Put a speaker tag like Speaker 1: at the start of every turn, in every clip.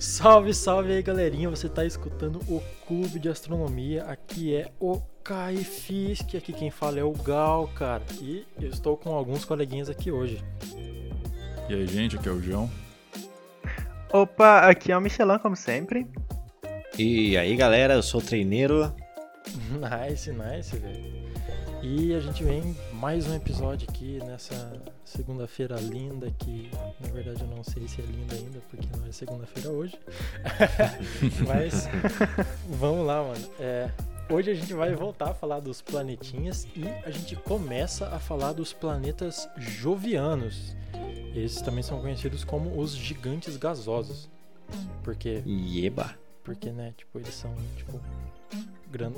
Speaker 1: Salve, salve aí, galerinha. Você tá escutando o Clube de Astronomia. Aqui é o Caifisk. Aqui quem fala é o Gal, cara. E eu estou com alguns coleguinhas aqui hoje.
Speaker 2: E aí, gente, aqui é o João.
Speaker 3: Opa, aqui é o Michelin, como sempre.
Speaker 4: E aí, galera, eu sou o treineiro.
Speaker 1: Nice, nice, velho. E a gente vem mais um episódio aqui nessa segunda-feira linda, que na verdade eu não sei se é linda ainda, porque não é segunda-feira hoje. Mas vamos lá, mano. É, hoje a gente vai voltar a falar dos planetinhas e a gente começa a falar dos planetas jovianos. Esses também são conhecidos como os gigantes gasosos. Porque,
Speaker 4: Yeba.
Speaker 1: porque né, tipo, eles são, tipo,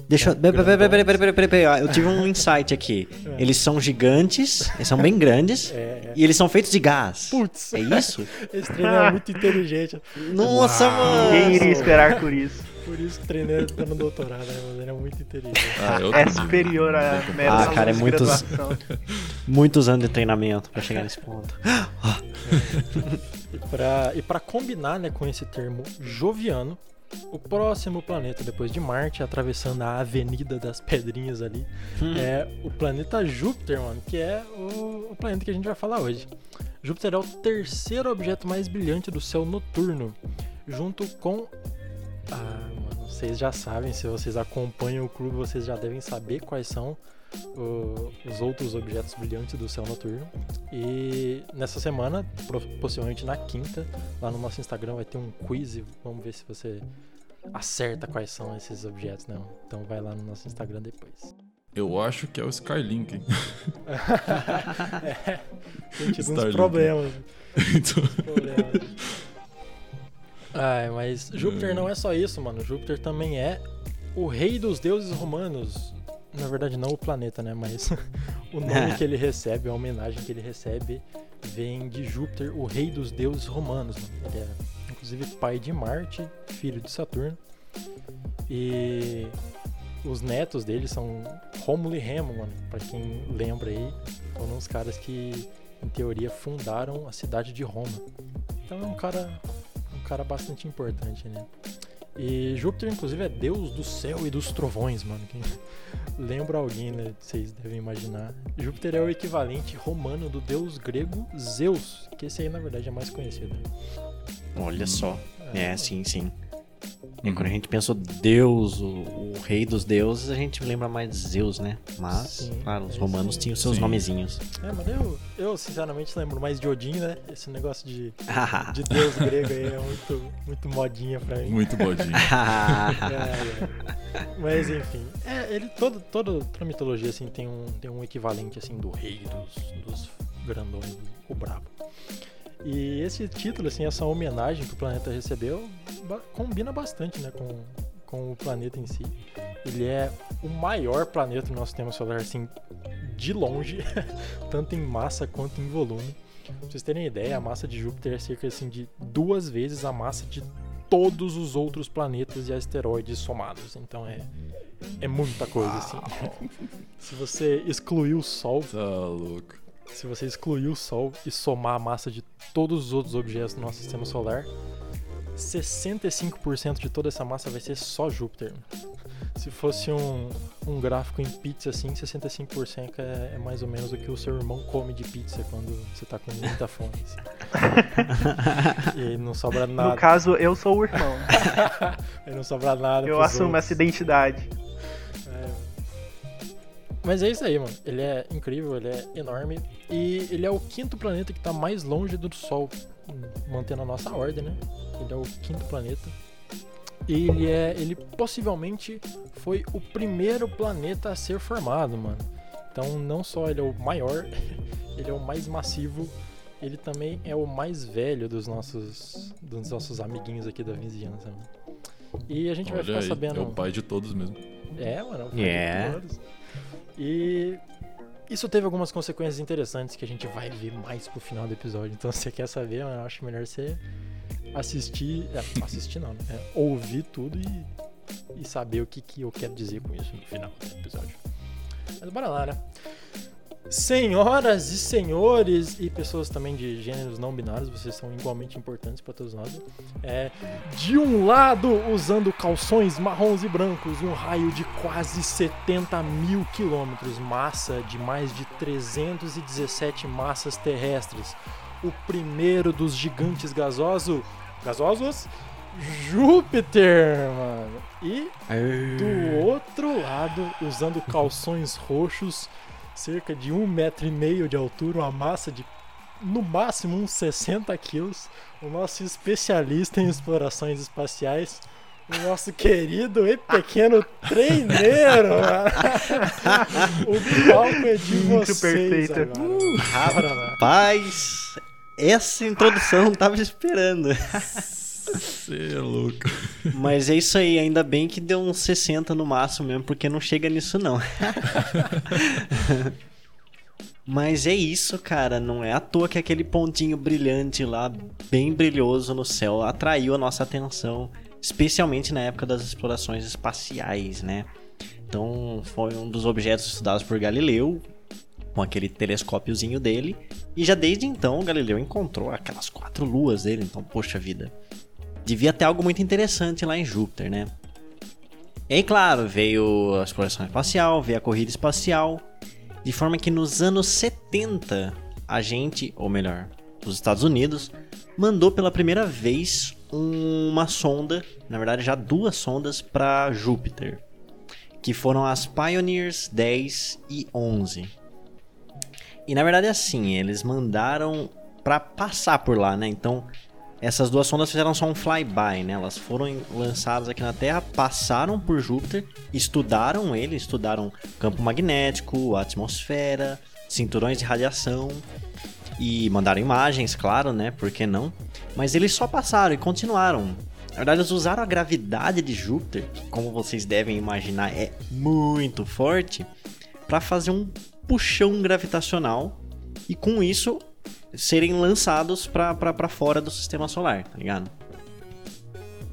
Speaker 4: Deixa eu. Peraí, peraí, peraí, peraí, peraí. Eu tive um insight aqui.
Speaker 1: É.
Speaker 4: Eles são gigantes, eles são bem grandes.
Speaker 1: É, é.
Speaker 4: E eles são feitos de gás.
Speaker 1: Putz,
Speaker 4: É isso?
Speaker 1: esse treino é muito inteligente.
Speaker 4: Nossa, mano!
Speaker 3: Ninguém iria esperar por isso.
Speaker 1: Por isso que o treineiro tá no doutorado, né? Mas ele é muito inteligente.
Speaker 2: Ah,
Speaker 3: É superior a meros
Speaker 4: Ah, cara, é muitos-. Muitos anos de treinamento pra chegar nesse ponto.
Speaker 1: E pra, e pra combinar né, com esse termo joviano, o próximo planeta depois de Marte, atravessando a Avenida das Pedrinhas ali, é o planeta Júpiter, mano, que é o, o planeta que a gente vai falar hoje. Júpiter é o terceiro objeto mais brilhante do céu noturno, junto com. Ah, mano, vocês já sabem, se vocês acompanham o clube, vocês já devem saber quais são o- os outros objetos brilhantes do céu noturno. E nessa semana, possivelmente na quinta, lá no nosso Instagram vai ter um quiz. e Vamos ver se você acerta quais são esses objetos, não. Então vai lá no nosso Instagram depois.
Speaker 2: Eu acho que é o Skylink, hein?
Speaker 1: é, tem tido uns problemas.
Speaker 2: Então,
Speaker 1: problemas. Ai, mas Júpiter não é só isso, mano. Júpiter também é o rei dos deuses romanos. Na verdade, não o planeta, né? Mas o nome que ele recebe, a homenagem que ele recebe, vem de Júpiter, o rei dos deuses romanos. Mano. Ele é, inclusive, pai de Marte, filho de Saturno. E os netos dele são Rômulo e Remo, mano. Pra quem lembra aí, foram os caras que, em teoria, fundaram a cidade de Roma. Então é um cara, um cara bastante importante, né? E Júpiter, inclusive, é deus do céu e dos trovões, mano. Quem lembra alguém, né? Vocês devem imaginar. Júpiter é o equivalente romano do deus grego Zeus, que esse aí, na verdade, é mais conhecido.
Speaker 4: Olha só. É,
Speaker 1: mano.
Speaker 4: sim, sim. E quando a gente pensa Deus, o, o rei dos deuses, a gente lembra mais de Zeus, né? Mas,
Speaker 1: Sim,
Speaker 4: claro, os
Speaker 1: é
Speaker 4: romanos
Speaker 1: isso
Speaker 4: tinham seus
Speaker 2: Sim.
Speaker 4: nomezinhos.
Speaker 1: É, mas eu, eu, sinceramente, lembro mais de Odin, né? Esse negócio de, de deus grego aí é muito, muito modinha pra mim.
Speaker 2: muito bodinho.
Speaker 1: É, é. Mas enfim, é, ele todo, toda, toda mitologia assim tem um, tem um equivalente assim do rei dos, dos grandões, o brabo. E esse título, assim, essa homenagem que o planeta recebeu, combina bastante, né, com, com o planeta em si. Ele é o maior planeta do nosso sistema solar, assim, de longe, tanto em massa quanto em volume. Pra vocês terem ideia, a massa de Júpiter é cerca assim, de duas vezes a massa de todos os outros planetas e asteroides somados. Então é, é muita coisa, assim. Se você excluir o Sol,
Speaker 2: Tá louco.
Speaker 1: Se você excluir o Sol e somar a massa de todos os outros objetos do nosso sistema solar, 65% de toda essa massa vai ser só Júpiter. Se fosse um, um gráfico em pizza assim, 65% é, é mais ou menos o que o seu irmão come de pizza quando você tá com muita fome. assim. E não sobra
Speaker 3: No
Speaker 1: nada.
Speaker 3: caso, eu sou o irmão.
Speaker 1: Aí não sobra nada.
Speaker 3: Eu assumo
Speaker 1: outros.
Speaker 3: essa identidade.
Speaker 1: É. Mas é isso aí, mano. Ele é incrível, ele é enorme. E ele é o quinto planeta que tá mais longe do Sol, mantendo a nossa ordem, né? Ele é o quinto planeta. E ele é. Ele possivelmente foi o primeiro planeta a ser formado, mano. Então não só ele é o maior, ele é o mais massivo, ele também é o mais velho dos nossos. dos nossos amiguinhos aqui da vizinhança, mano. E a gente vai
Speaker 2: Olha
Speaker 1: ficar
Speaker 2: aí,
Speaker 1: sabendo.
Speaker 2: é o pai de todos mesmo.
Speaker 1: É, mano.
Speaker 4: É.
Speaker 1: de todos. E isso teve algumas consequências interessantes que a gente vai ver mais pro final do episódio. Então, se você quer saber, eu acho melhor você assistir. é, assistir não, né? É, ouvir tudo e, e saber o que, que eu quero dizer com isso no final do episódio. Mas bora lá, né? Senhoras e senhores e pessoas também de gêneros não binários, vocês são igualmente importantes para todos nós. É, de um lado, usando calções marrons e brancos, um raio de quase 70 mil quilômetros, massa de mais de 317 massas terrestres. O primeiro dos gigantes gasoso, gasosos, Júpiter, mano. E do outro lado, usando calções roxos, cerca de um metro e meio de altura, uma massa de no máximo uns 60 quilos, o nosso especialista em explorações espaciais, o nosso querido e pequeno treineiro. o palco é de
Speaker 3: Muito
Speaker 1: vocês
Speaker 3: perfeita.
Speaker 1: agora. Lá.
Speaker 4: Rapaz, essa introdução eu tava esperando.
Speaker 2: Você é louco.
Speaker 4: Mas é isso aí, ainda bem que deu uns 60 no máximo mesmo, porque não chega nisso não. Mas é isso, cara, não é à toa que aquele pontinho brilhante lá, bem brilhoso no céu, atraiu a nossa atenção, especialmente na época das explorações espaciais, né? Então, foi um dos objetos estudados por Galileu, com aquele telescópiozinho dele, e já desde então o Galileu encontrou aquelas quatro luas dele, então, poxa vida devia ter algo muito interessante lá em Júpiter, né? E aí, claro, veio a exploração espacial, veio a corrida espacial, de forma que nos anos 70, a gente, ou melhor, os Estados Unidos, mandou pela primeira vez uma sonda, na verdade já duas sondas para Júpiter, que foram as Pioneers 10 e 11. E na verdade é assim, eles mandaram para passar por lá, né? Então, essas duas sondas fizeram só um flyby, né? Elas foram lançadas aqui na Terra, passaram por Júpiter, estudaram ele, estudaram campo magnético, atmosfera, cinturões de radiação e mandaram imagens, claro, né? Por que não? Mas eles só passaram e continuaram. Na verdade, eles usaram a gravidade de Júpiter, que, como vocês devem imaginar, é muito forte, para fazer um puxão gravitacional e com isso serem lançados para fora do sistema solar, tá ligado?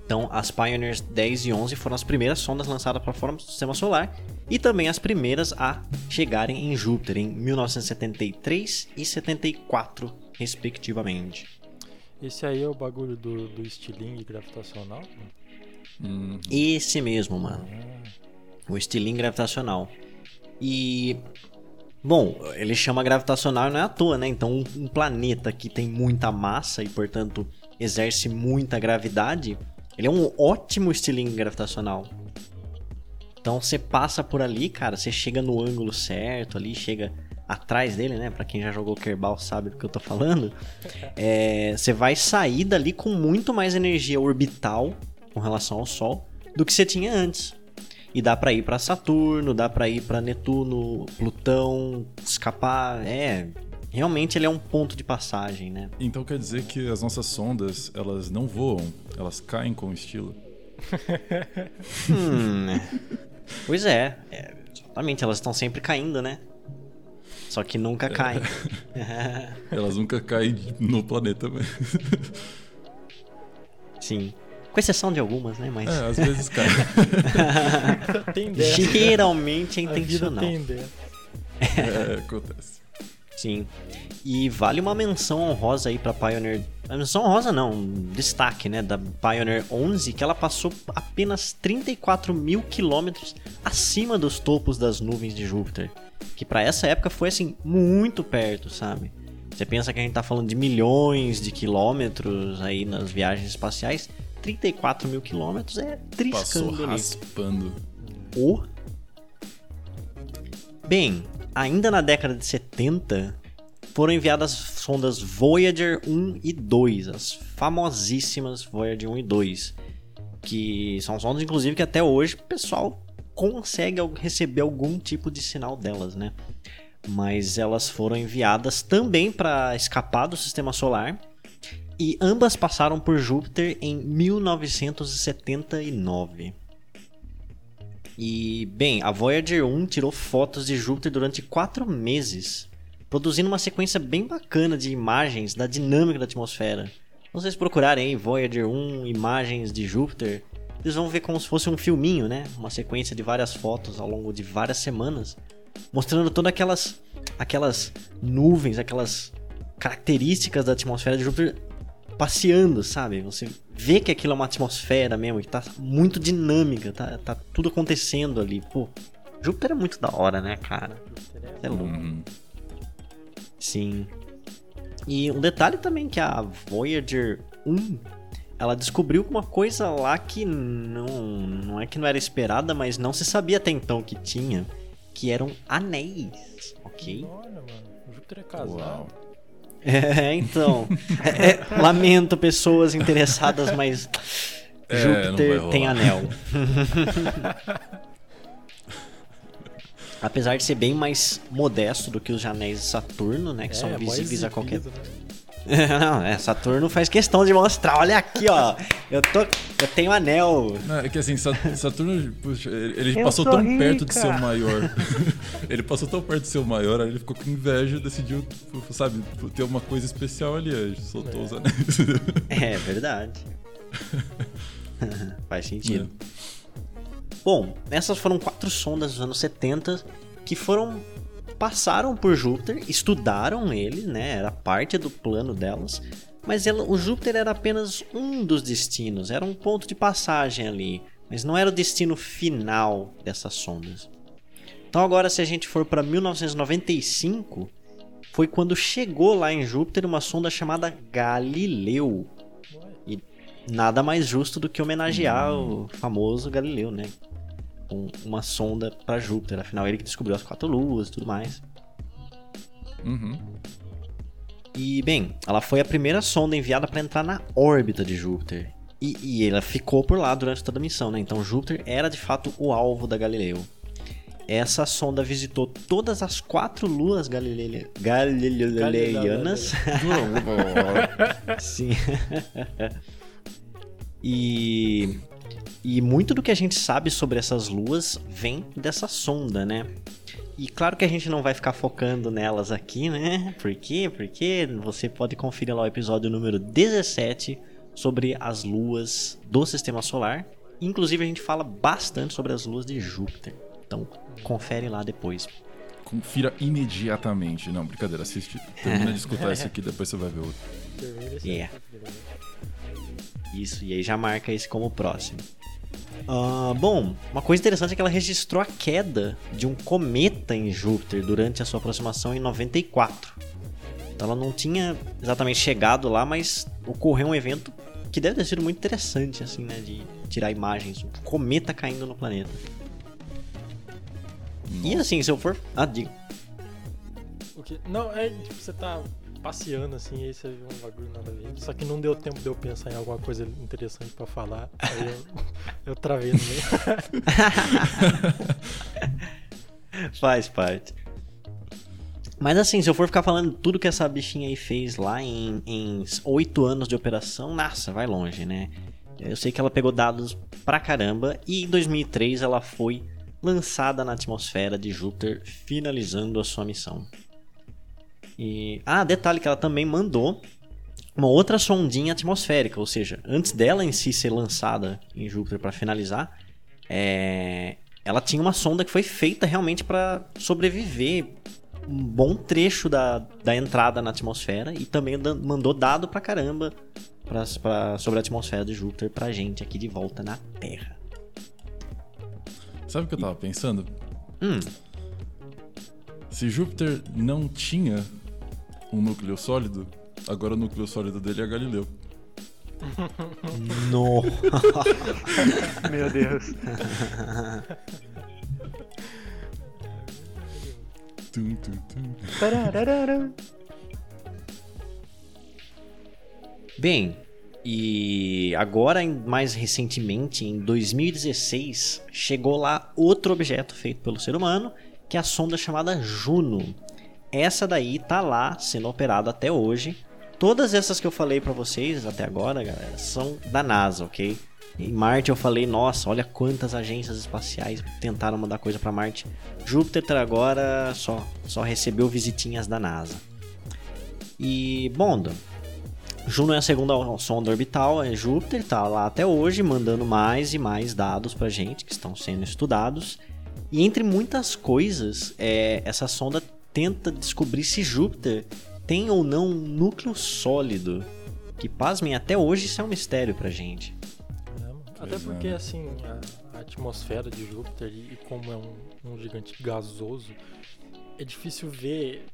Speaker 4: Então, as Pioneers 10 e 11 foram as primeiras sondas lançadas para fora do sistema solar e também as primeiras a chegarem em Júpiter em 1973 e 74, respectivamente.
Speaker 1: Esse aí é o bagulho do, do estilingue gravitacional?
Speaker 4: Esse mesmo, mano.
Speaker 1: Ah,
Speaker 4: O estilingue gravitacional. E. Bom, ele chama gravitacional não é à toa, né? Então, um- planeta que tem muita massa e, portanto, exerce muita gravidade, ele é um ótimo estilingue gravitacional. Então, você passa por ali, cara, você chega no ângulo certo ali, chega atrás dele, né? Pra quem já jogou Kerbal sabe do que eu tô falando. É, você vai sair dali com muito mais energia orbital com relação ao Sol do que você tinha antes. E dá pra ir pra Saturno, dá pra ir pra Netuno, Plutão, escapar. É, realmente ele é um ponto de passagem, né?
Speaker 2: Então quer dizer que as nossas sondas, elas não voam, elas caem com estilo.
Speaker 4: Hum, pois é, é, exatamente, elas estão sempre caindo, né? Só que nunca caem.
Speaker 2: Elas nunca caem no planeta mesmo.
Speaker 4: Sim. Com exceção de algumas, né? Mas
Speaker 2: É, às vezes caem.
Speaker 1: Tem
Speaker 4: geralmente é intencional.
Speaker 1: tem.
Speaker 2: É, acontece.
Speaker 4: Sim. E vale uma menção honrosa aí pra Pioneer. Menção honrosa não, um destaque, né? Da Pioneer 11, que ela passou apenas 34 mil quilômetros acima dos topos das nuvens de Júpiter. Que pra essa época foi assim, muito perto, sabe? Você pensa que a gente tá falando de milhões de quilômetros aí nas viagens espaciais. 34 mil quilômetros é
Speaker 2: Passou
Speaker 4: triscando ali.
Speaker 2: raspando.
Speaker 4: O. Bem, ainda na década de 70, foram enviadas sondas Voyager 1 e 2, as famosíssimas Voyager 1 e 2, que são sondas, inclusive, que até hoje o pessoal consegue receber algum tipo de sinal delas, né? Mas elas foram enviadas também para escapar do sistema solar e ambas passaram por Júpiter em 1979. E, bem, a Voyager 1 tirou fotos de Júpiter durante quatro meses, produzindo uma sequência bem bacana de imagens da dinâmica da atmosfera. Se vocês procurarem aí Voyager 1, imagens de Júpiter, vocês vão ver como se fosse um filminho, né? Uma sequência de várias fotos ao longo de várias semanas, mostrando todas aquelas aquelas nuvens, aquelas características da atmosfera de Júpiter passeando, sabe? Você vê que aquilo é uma atmosfera mesmo, que tá muito dinâmica, tá, tá tudo acontecendo ali. Pô, Júpiter é muito da hora, né, cara? É louco.
Speaker 2: Uhum.
Speaker 4: Sim. E um detalhe também que a Voyager 1, ela descobriu uma coisa lá que não, não é que não era esperada, mas não se sabia até então que tinha, que eram anéis, ok?
Speaker 1: Olha, mano. O Júpiter é casado.
Speaker 2: Uau.
Speaker 4: É, então. É, é, lamento pessoas interessadas, mas
Speaker 2: É,
Speaker 4: Júpiter tem anel. Apesar de ser bem mais modesto do que os anéis de Saturno, né? Que são
Speaker 1: é, mó
Speaker 4: visíveis a qualquer
Speaker 1: né?
Speaker 4: Não, é, Saturno faz questão de mostrar. Olha aqui, ó. Eu tô. Eu tenho anel.
Speaker 2: Não, é que assim, Sa- Saturno, puxa, ele
Speaker 3: Eu
Speaker 2: passou
Speaker 3: sou
Speaker 2: tão perto de
Speaker 3: rica.
Speaker 2: ser o maior. ele passou tão perto de ser o maior, aí ele ficou com inveja e decidiu, sabe, ter uma coisa especial ali. Aí soltou
Speaker 1: É.
Speaker 2: os anéis.
Speaker 4: É verdade. faz sentido. Bom, essas foram quatro sondas dos anos 70 que foram. Passaram por Júpiter, estudaram ele, né? Era parte do plano delas. Mas ela- o Júpiter era apenas um dos destinos, era um ponto de passagem ali. Mas não era o destino final dessas sondas. Então agora se a gente for para 1995, foi quando chegou lá em Júpiter uma sonda chamada Galileu. E nada mais justo do que homenagear o famoso Galileu, né? Com uma sonda para Júpiter, afinal ele que descobriu as quatro luas e tudo mais.
Speaker 2: Uhum.
Speaker 4: E, bem, ela foi a primeira sonda enviada para entrar na órbita de Júpiter. E, e ela ficou por lá durante toda a missão, né? Então Júpiter era de fato o alvo da Galileu. Essa sonda visitou todas as quatro luas galilei- galileianas. Sim. e, e muito do que a gente sabe sobre essas luas vem dessa sonda, né? E claro que a gente não vai ficar focando nelas aqui, né? Por quê? Porque você pode conferir lá o episódio número 17 sobre as luas do sistema solar. Inclusive a gente fala bastante sobre as luas de Júpiter. Então, confere lá depois.
Speaker 2: Confira imediatamente. Não, brincadeira, assiste. Termina de escutar esse aqui, depois você vai ver outro.
Speaker 4: Yeah. Isso, e aí já marca esse como próximo. Ah, bom, uma coisa interessante é que ela registrou a queda de um cometa em Júpiter durante a sua aproximação em 94. Então ela não tinha exatamente chegado lá, mas ocorreu um evento que deve ter sido muito interessante, assim, né? De tirar imagens. Um cometa caindo no planeta. E assim, se eu for. Ah, diga.
Speaker 1: O que- Não, é tipo, você tá passeando assim, aí você vê um bagulho nada a ver. Só que não deu tempo de eu pensar em alguma coisa interessante pra falar. Aí eu, eu travei no meio.
Speaker 4: Faz parte. Mas assim, se eu for ficar falando tudo que essa bichinha aí fez lá em, 8 anos de operação, nossa, vai longe, né? Eu sei que ela pegou dados pra caramba e em 2003 ela foi lançada na atmosfera de Júpiter, finalizando a sua missão. E ah, detalhe que ela também mandou uma outra sondinha atmosférica, ou seja, antes dela em si ser lançada em Júpiter para finalizar, é, ela tinha uma sonda que foi feita realmente para sobreviver um bom trecho da, da entrada na atmosfera e também mandou dado pra caramba pra, pra- sobre a atmosfera de Júpiter pra gente aqui de volta na Terra.
Speaker 2: Sabe o que eu tava pensando?
Speaker 4: Hum,
Speaker 2: Se Júpiter não tinha um núcleo sólido, agora o núcleo sólido dele é Galileu.
Speaker 4: no.
Speaker 3: Meu Deus.
Speaker 2: Tum, tum, tum.
Speaker 4: Bem, e agora, mais recentemente, em 2016, chegou lá outro objeto feito pelo ser humano, que é a sonda chamada Juno. Essa daí tá lá sendo operada até hoje. Todas essas que eu falei pra vocês até agora, galera, são da NASA, ok? Em Marte eu falei, nossa, olha quantas agências espaciais tentaram mandar coisa pra Marte. Júpiter agora só, só recebeu visitinhas da NASA. E, bom, Juno é a segunda sonda orbital, é Júpiter, tá lá até hoje, mandando mais e mais dados pra gente que estão sendo estudados. E entre muitas coisas, é, essa sonda tenta descobrir se Júpiter tem ou não um núcleo sólido. Que, pasmem, até hoje isso é um mistério pra gente.
Speaker 1: É. Até
Speaker 2: Pois é,
Speaker 1: porque,
Speaker 2: né?
Speaker 1: assim, a, a atmosfera de Júpiter e, e como é um, um gigante gasoso, é difícil ver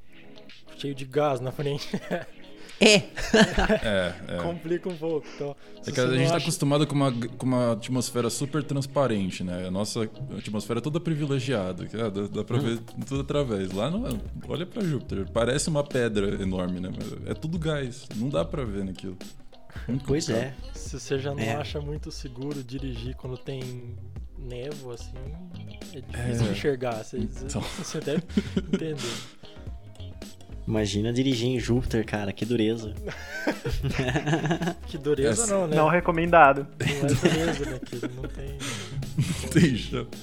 Speaker 1: cheio de gás na frente.
Speaker 4: É!
Speaker 2: É, é.
Speaker 1: Complica um pouco. Então,
Speaker 2: É que a gente tá
Speaker 1: acha-
Speaker 2: acostumado com uma, com uma atmosfera super transparente, né? A nossa atmosfera é toda privilegiada, que, ah, dá, dá pra ver tudo através. Lá não, é- olha pra Júpiter, parece uma pedra enorme, né? É tudo gás, não dá pra ver naquilo. Muito
Speaker 4: Pois
Speaker 2: complicado.
Speaker 4: é.
Speaker 1: Se você já não
Speaker 4: É.
Speaker 1: acha muito seguro dirigir quando tem névoa, assim, é difícil
Speaker 2: É.
Speaker 1: enxergar. Você-
Speaker 2: Então.
Speaker 1: você deve entender.
Speaker 4: Imagina dirigir em Júpiter, cara, que dureza.
Speaker 1: Que dureza
Speaker 2: Essa-
Speaker 1: não, né?
Speaker 3: Não recomendado.
Speaker 1: Não é dureza, né? Que não tem.
Speaker 2: Não tem chão.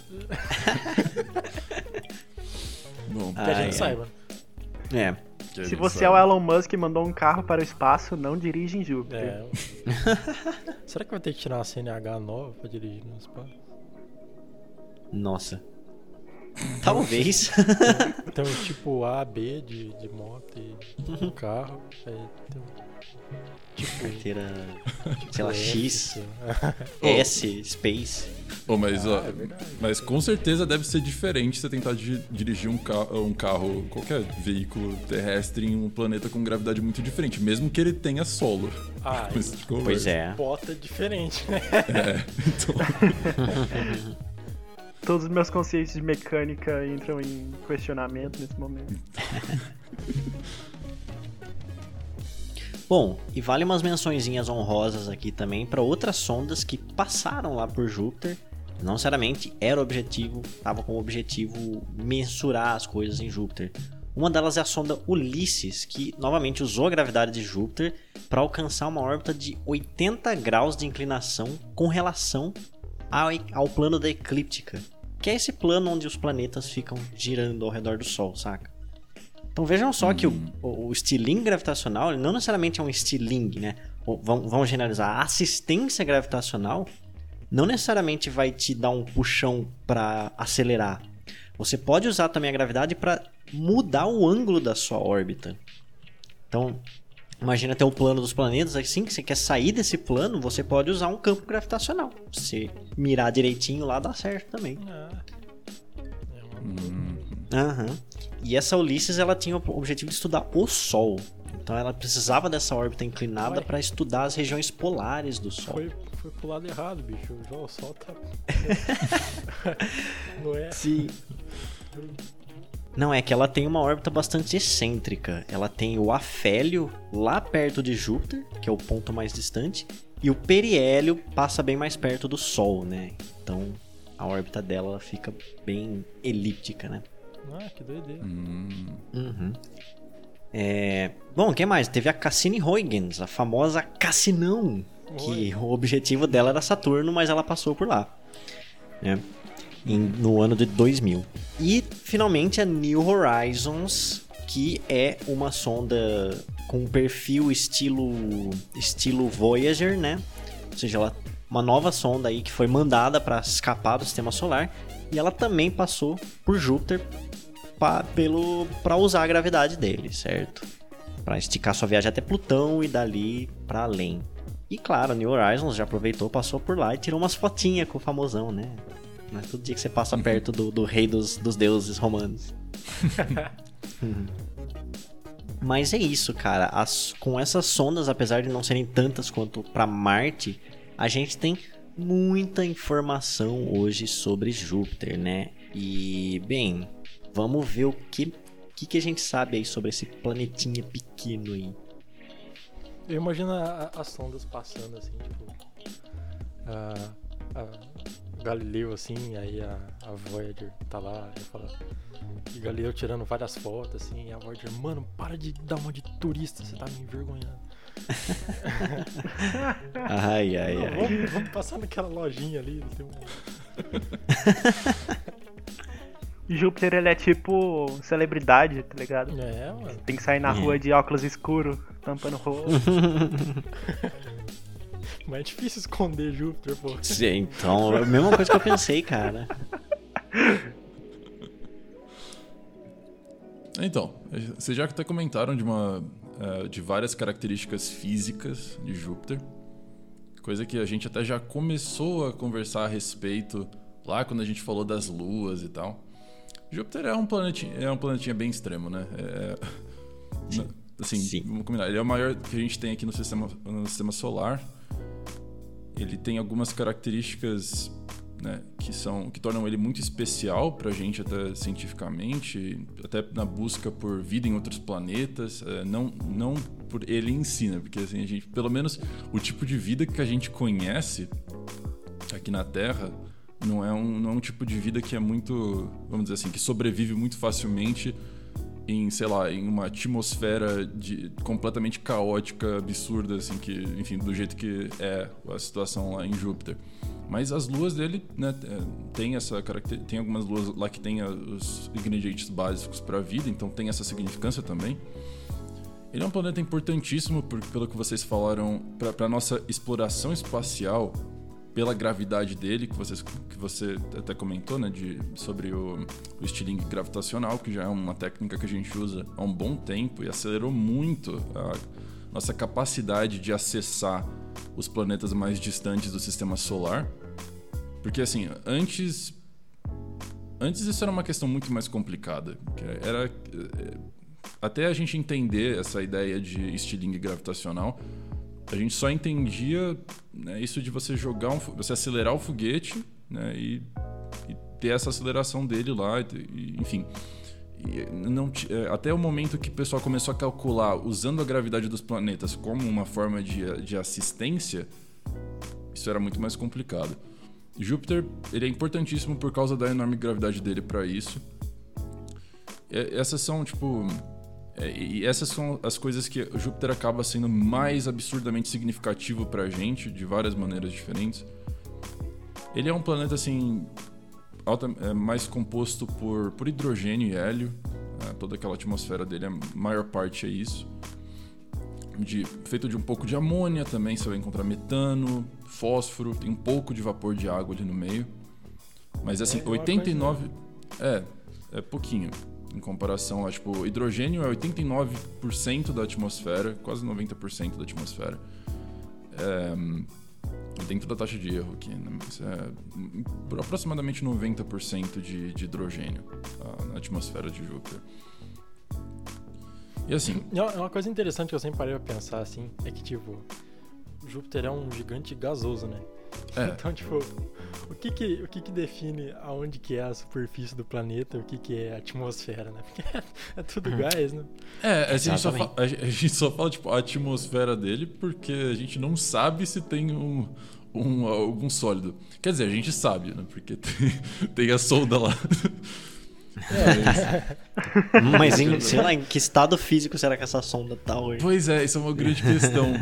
Speaker 2: Bom,
Speaker 1: Que a gente saiba.
Speaker 4: É.
Speaker 2: que
Speaker 3: Se você é o Elon Musk e mandou um carro para o espaço, não dirige em Júpiter.
Speaker 1: É. Será que vai ter que tirar uma CNH nova pra dirigir no espaço?
Speaker 4: Nossa. Talvez.
Speaker 1: Um tipo A, B de, de moto e um carro. Aí um tipo,
Speaker 4: Carteira, sei lá,
Speaker 1: F,
Speaker 4: X,
Speaker 1: lá.
Speaker 4: S, Space.
Speaker 2: Ô, mas, ó,
Speaker 1: Ah, é verdade.
Speaker 2: mas com certeza deve ser diferente você tentar di- dirigir um, ca um carro, qualquer veículo terrestre em um planeta com gravidade muito diferente, mesmo que ele tenha solo.
Speaker 1: Ah,
Speaker 2: conversa.
Speaker 4: Pois é.
Speaker 1: bota diferente, né?
Speaker 2: É, então.
Speaker 3: Todos os meus conceitos de mecânica entram em questionamento nesse momento.
Speaker 4: Bom, e vale umas mençõezinhas honrosas aqui também para outras sondas que passaram lá por Júpiter. Não necessariamente era o objetivo, estava com o objetivo mensurar as coisas em Júpiter. Uma delas é a sonda Ulisses, que novamente usou a gravidade de Júpiter para alcançar uma órbita de 80 graus de inclinação com relação ao plano da eclíptica, que é esse plano onde os planetas ficam girando ao redor do Sol, saca? Então vejam só que o, o, o estilingue gravitacional ele não necessariamente é um estilingue, né? Ou, vamos, vamos generalizar. A assistência gravitacional não necessariamente vai te dar um puxão para acelerar. Você pode usar também a gravidade para mudar o ângulo da sua órbita. Então, imagina ter o plano dos planetas, assim que você quer sair desse plano, você pode usar um campo gravitacional. Se mirar direitinho lá, dá certo também.
Speaker 1: Ah, uma
Speaker 4: Aham. E essa Ulisses, ela tinha o objetivo de estudar o Sol. Então ela precisava dessa órbita inclinada para estudar as regiões polares do Sol.
Speaker 1: Foi, foi pro lado errado, bicho. Já o sol tá. Não é?
Speaker 4: Sim. Não, é que ela tem uma órbita bastante excêntrica. Ela tem o afélio lá perto de Júpiter, que é o ponto mais distante, e o periélio passa bem mais perto do Sol, né? Então a órbita dela ela fica bem elíptica, né?
Speaker 1: Ah, que doideira.
Speaker 2: hum.
Speaker 4: Uhum. É... Bom, o que mais? Teve a Cassini Huygens, a famosa Cassinão, que o objetivo dela era Saturno, mas ela passou por lá. né? Em- no ano de 2000. E finalmente a New Horizons, que é uma sonda com perfil estilo estilo Voyager, né? Ou seja, ela uma nova sonda aí que foi mandada para escapar do sistema solar e ela também passou por Júpiter para usar a gravidade dele, certo? Para esticar sua viagem até Plutão e dali para além. E claro, New Horizons já aproveitou, passou por lá e tirou umas fotinhas com o famosão, né? Não é todo dia que você passa perto do, do rei dos, dos deuses romanos. Mas é isso, cara. As- com essas sondas, apesar de não serem tantas quanto para Marte, a gente tem muita informação hoje sobre Júpiter, né? E, bem, vamos ver o que, que, que a gente sabe aí sobre esse planetinha pequeno aí.
Speaker 1: Eu imagino a- a- as sondas passando assim, tipo. A, a Galileu assim, aí a, a Voyager tá lá, e fala. E Galileu tirando várias fotos, assim, e a Voyager, mano, para de dar uma de turista, você tá me envergonhando.
Speaker 4: Ai, ai,
Speaker 1: Não,
Speaker 4: ai.
Speaker 1: vamos, vamos passar naquela lojinha ali, tem um.
Speaker 3: Júpiter, ele é tipo celebridade, tá ligado?
Speaker 1: É, mano.
Speaker 3: Tem que sair na
Speaker 4: É.
Speaker 3: rua de óculos escuros, tampando o rosto.
Speaker 1: Mas é difícil esconder Júpiter, pô.
Speaker 4: Sim, Então, é a mesma coisa que eu pensei, cara.
Speaker 2: Então, vocês já até comentaram de, uma, uh, de várias características físicas de Júpiter, coisa que a gente até já começou a conversar a respeito lá quando a gente falou das luas e tal. Júpiter é um planetinha, é um planetinha bem extremo, né? É, assim, Sim. vamos combinar. Ele é o maior que a gente tem aqui no sistema, no sistema solar. Ele tem algumas características né, que são que tornam ele muito especial para a gente até cientificamente, até na busca por vida em outros planetas, é, não não por ele ensina, né, porque assim a gente, pelo menos o tipo de vida que a gente conhece aqui na Terra não é um não é um tipo de vida que é muito, vamos dizer assim, que sobrevive muito facilmente em, sei lá, em uma atmosfera de, completamente caótica, absurda, assim, que, enfim, do jeito que é a situação lá em Júpiter. Mas as luas dele, né, é, tem essa característica, tem algumas luas lá que tem os ingredientes básicos para a vida, então tem essa significância também. Ele é um planeta importantíssimo, por, pelo que vocês falaram, para a nossa exploração espacial, pela gravidade dele, que, vocês, que você até comentou, né, de, sobre o, o estilingue gravitacional, que já é uma técnica que a gente usa há um bom tempo e acelerou muito a nossa capacidade de acessar os planetas mais distantes do sistema solar. Porque assim, antes antes isso era uma questão muito mais complicada, era eh, até a gente entender essa ideia de estilingue gravitacional, a gente só entendia né, isso de você jogar um, você acelerar o foguete né, e, e, ter essa aceleração dele lá, e, enfim. E não, eh, até o momento que o pessoal começou a calcular usando a gravidade dos planetas como uma forma de, de assistência, isso era muito mais complicado. Júpiter ele é importantíssimo por causa da enorme gravidade dele para isso. Essas são tipo é, e essas são as coisas que Júpiter acaba sendo mais absurdamente significativo para a gente de várias maneiras diferentes. Ele é um planeta assim alta, é, mais composto por, por hidrogênio e hélio. É, toda aquela atmosfera dele, a maior parte é isso. De, feito de um pouco de amônia também, você vai encontrar metano, fósforo, tem um pouco de vapor de água ali no meio. Mas assim, é, 89. É, é pouquinho. Em comparação a, tipo, hidrogênio é 89% da atmosfera, quase 90% da atmosfera. É, dentro da taxa de erro aqui, né? Mas é aproximadamente 90% de, de hidrogênio tá? na atmosfera de Júpiter. E assim.
Speaker 1: É uma coisa interessante que eu sempre parei pra pensar assim, é que tipo, Júpiter é um gigante gasoso, né? É. Então, tipo, o que que, o que que define aonde que é a superfície do planeta, o que que é a atmosfera, né? Porque é tudo uhum. gás, né?
Speaker 2: É, a gente, só fala, a gente só fala, tipo, a atmosfera dele porque a gente não sabe se tem um, um, algum sólido. Quer dizer, a gente sabe, né? Porque tem, tem a solda lá.
Speaker 4: É, mas em, sei lá, em que estado físico será que essa sonda tá hoje?
Speaker 2: Pois é, isso é uma grande questão.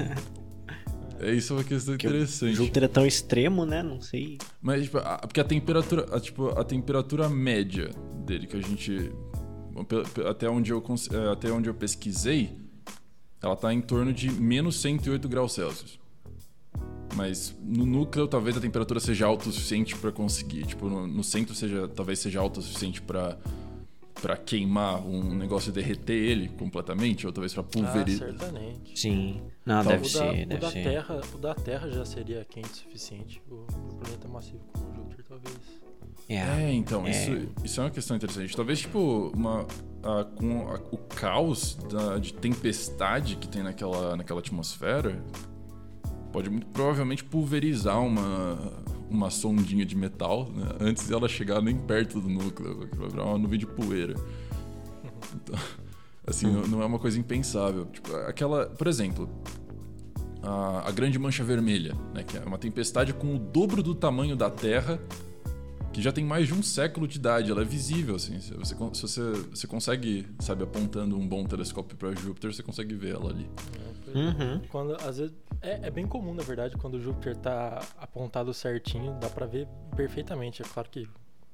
Speaker 2: É isso é uma questão
Speaker 4: porque
Speaker 2: interessante.
Speaker 4: O Júpiter é tão extremo, né? Não sei.
Speaker 2: Mas, tipo, a, porque a temperatura, a, tipo, a temperatura média dele que a gente até onde eu é, até onde eu pesquisei, ela tá em torno de menos 108 graus Celsius. Mas no núcleo talvez a temperatura seja alta o suficiente para conseguir, tipo, no, no, centro seja talvez seja alta o suficiente para para queimar um negócio e derreter ele completamente, ou talvez para pulverizar.
Speaker 1: Ah, certamente.
Speaker 4: Sim. Não, deve
Speaker 1: o
Speaker 4: ser,
Speaker 1: da,
Speaker 4: deve
Speaker 1: o da
Speaker 4: ser.
Speaker 1: Terra, o da Terra já seria quente o suficiente. O, o planeta massivo como o Júpiter, talvez.
Speaker 4: Yeah.
Speaker 2: É, então,
Speaker 4: É.
Speaker 2: Isso, isso é uma questão interessante. Talvez, tipo, uma, a- com a- o caos da- de tempestade que tem naquela, naquela atmosfera, pode muito provavelmente pulverizar uma, uma sondinha de metal né, antes dela chegar nem perto do núcleo, vai virar uma nuvem de poeira. Então, assim, não, não é uma coisa impensável. Tipo, aquela, por exemplo, a, a Grande Mancha Vermelha, né, que é uma tempestade com o dobro do tamanho da Terra, que já tem mais de um século de idade. Ela é visível, assim. Se você, se você, você consegue, sabe, apontando um bom telescópio para Júpiter, você consegue ver ela ali.
Speaker 1: É,
Speaker 4: Uhum.
Speaker 1: Quando, às vezes, é, é bem comum, na verdade, quando o Júpiter tá apontado certinho, dá pra ver perfeitamente. É claro que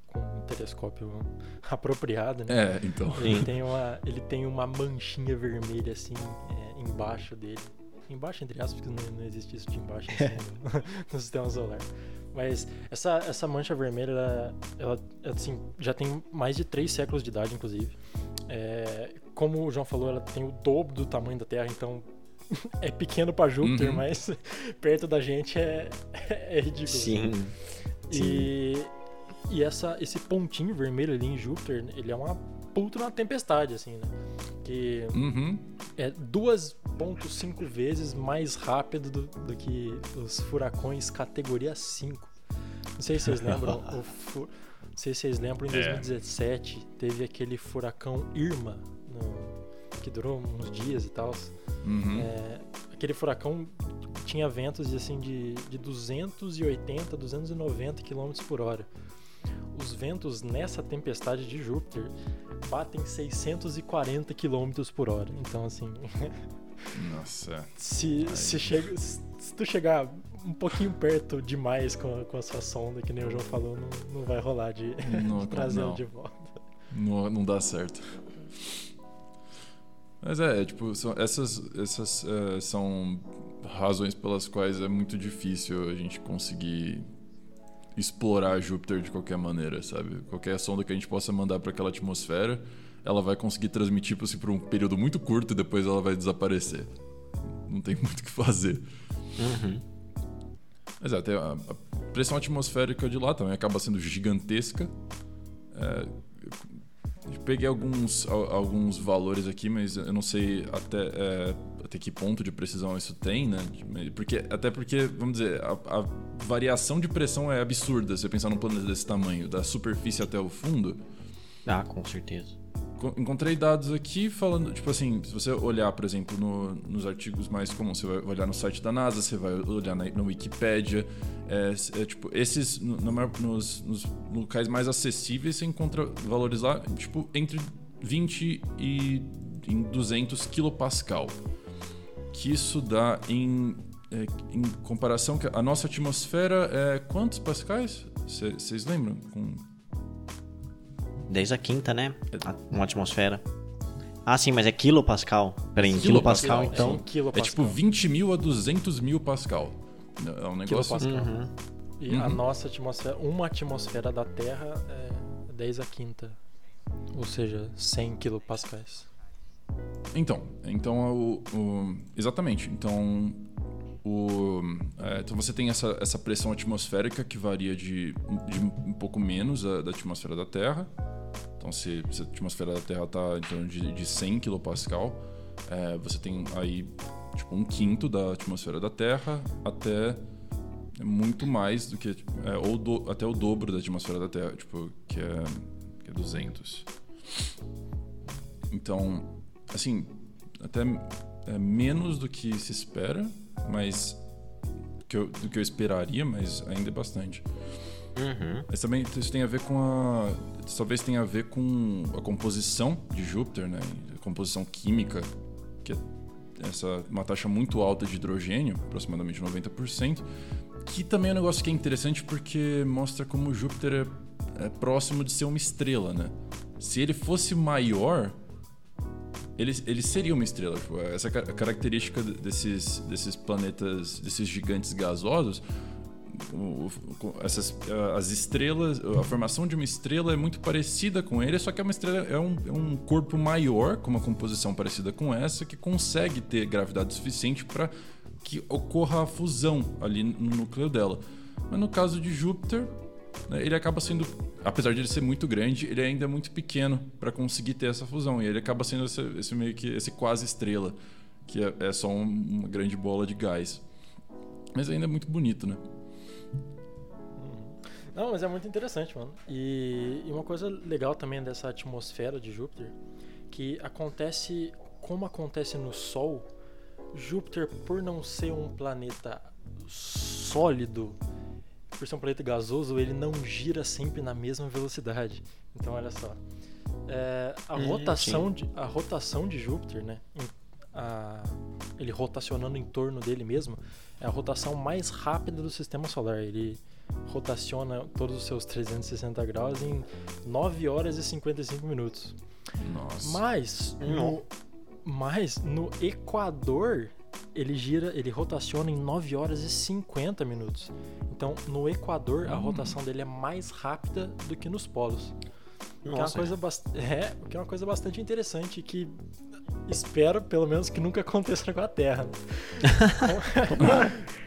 Speaker 1: com um telescópio apropriado, né?
Speaker 2: É, então.
Speaker 1: Ele tem uma, ele tem uma manchinha vermelha assim é, embaixo dele. Embaixo, entre aspas, porque não, não existe isso de embaixo em cima no, no sistema solar. Mas essa, essa mancha vermelha, ela, ela, assim, já tem mais de três séculos de idade, inclusive. É, como o João falou, ela tem o dobro do tamanho da Terra, então é pequeno para Júpiter,
Speaker 2: Uhum.
Speaker 1: mas perto da gente é, é ridículo.
Speaker 4: Sim.
Speaker 1: E, e essa, esse pontinho vermelho ali em Júpiter, ele é uma puta uma tempestade, assim, né? Que
Speaker 2: Uhum.
Speaker 1: é 2.5 vezes mais rápido do, do que os furacões categoria 5. Não sei se vocês lembram, o fu- não sei se vocês lembram, em
Speaker 2: É.
Speaker 1: 2017 teve aquele furacão Irma, no- que durou uns dias e tal.
Speaker 2: Uhum.
Speaker 1: É, aquele furacão tinha ventos de, assim, de, de 280, 290 km por hora. Os ventos nessa tempestade de Júpiter batem 640 km por hora. Então, assim,
Speaker 2: Nossa.
Speaker 1: se, se, chega, se tu chegar um pouquinho perto demais com a, com a sua sonda, que nem o João falou, não, não vai rolar de, de trazê-lo
Speaker 2: não.
Speaker 1: de volta.
Speaker 2: Não, não dá certo. Mas é, é, tipo, são, essas, essas eh, são razões pelas quais é muito difícil a gente conseguir explorar Júpiter de qualquer maneira, sabe? Qualquer sonda que a gente possa mandar para aquela atmosfera, ela vai conseguir transmitir assim, por um período muito curto e depois ela vai desaparecer. Não tem muito o que fazer.
Speaker 4: Uhum.
Speaker 2: Mas é, a, a pressão atmosférica de lá também acaba sendo gigantesca. É, peguei alguns, al- alguns valores aqui, mas eu não sei até, é, até que ponto de precisão isso tem, né? Porque, até porque, vamos dizer, a, a variação de pressão é absurda se você pensar num planeta desse tamanho, da superfície até o fundo.
Speaker 4: Ah, com certeza.
Speaker 2: Co- Encontrei dados aqui falando, tipo assim, se você olhar, por exemplo, no- nos artigos mais comuns, você vai olhar no site da NASA, você vai olhar na, Wikipédia, é, é, tipo, esses, no- maior- nos, nos locais mais acessíveis, você encontra valores lá, tipo, entre 20 e em 200 kilopascal. Que isso dá em, é, em comparação, que a nossa atmosfera é quantos pascais? Vocês lembram? Com
Speaker 4: 10 a quinta, né?
Speaker 2: É.
Speaker 4: A- Uma atmosfera. Ah, sim, mas é quilopascal. Peraí, em
Speaker 2: Quilopascal,
Speaker 4: quilopascal,
Speaker 1: É,
Speaker 4: então.
Speaker 1: quilopascal.
Speaker 2: É tipo 20 mil a 200 mil pascal. É um negócio.
Speaker 1: Quilopascal.
Speaker 4: Uhum.
Speaker 1: E a
Speaker 2: Uhum.
Speaker 1: nossa atmosfera, uma atmosfera da Terra é 10 a quinta. Ou seja, 100 kilopascais.
Speaker 2: Então, então o, o- exatamente. Então, o, é, então você tem essa, essa pressão atmosférica que varia de, de um pouco menos a- da atmosfera da Terra. Então, se, se a atmosfera da Terra está em torno de, de 100 kilopascal, é, você tem aí tipo um quinto da atmosfera da Terra até muito mais do que é, ou do- até o dobro da atmosfera da Terra, tipo que é, que é 200. Então, assim, até é menos do que se espera, mas que eu- do que eu esperaria, mas ainda é bastante.
Speaker 4: Uhum.
Speaker 2: Mas também isso tem a ver com a. Talvez tenha a ver com a composição de Júpiter, né? A composição química, que é essa, uma taxa muito alta de hidrogênio, aproximadamente 90%, que também é um negócio que é interessante porque mostra como Júpiter é, é próximo de ser uma estrela, né? Se ele fosse maior, ele, ele seria uma estrela. Tipo, essa ca- característica desses, desses planetas, desses gigantes gasosos, essas, as estrelas, a formação de uma estrela é muito parecida com ele, só que é uma estrela é um, é um corpo maior, com uma composição parecida com essa, que consegue ter gravidade suficiente para que ocorra a fusão ali no núcleo dela. Mas no caso de Júpiter, né, ele acaba sendo, apesar de ele ser muito grande, ele ainda é muito pequeno para conseguir ter essa fusão. E ele acaba sendo esse, esse meio que esse quase estrela, que é, é só um- uma grande bola de gás. Mas ainda é muito bonito, né?
Speaker 1: Não, mas é muito interessante, mano. E, e uma coisa legal também dessa atmosfera de Júpiter, que acontece como acontece no Sol, Júpiter, por não ser um planeta sólido, por ser um planeta gasoso, ele não gira sempre na mesma velocidade. Então, olha só. É, a,
Speaker 4: Hum,
Speaker 1: rotação de, a rotação de Júpiter, né? a- ele rotacionando em torno dele mesmo, é a rotação mais rápida do sistema solar. Ele rotaciona todos os seus 360 graus em 9 horas e 55 minutos.
Speaker 2: Nossa.
Speaker 1: Mas no, mas no Equador ele gira, ele rotaciona em 9 horas e 50 minutos. Então, no Equador a
Speaker 2: Hum.
Speaker 1: rotação dele é mais rápida do que nos polos. Que é, uma
Speaker 4: Nossa,
Speaker 1: coisa bas- é, que é uma coisa bastante interessante que espero, pelo menos, que nunca aconteça com a Terra.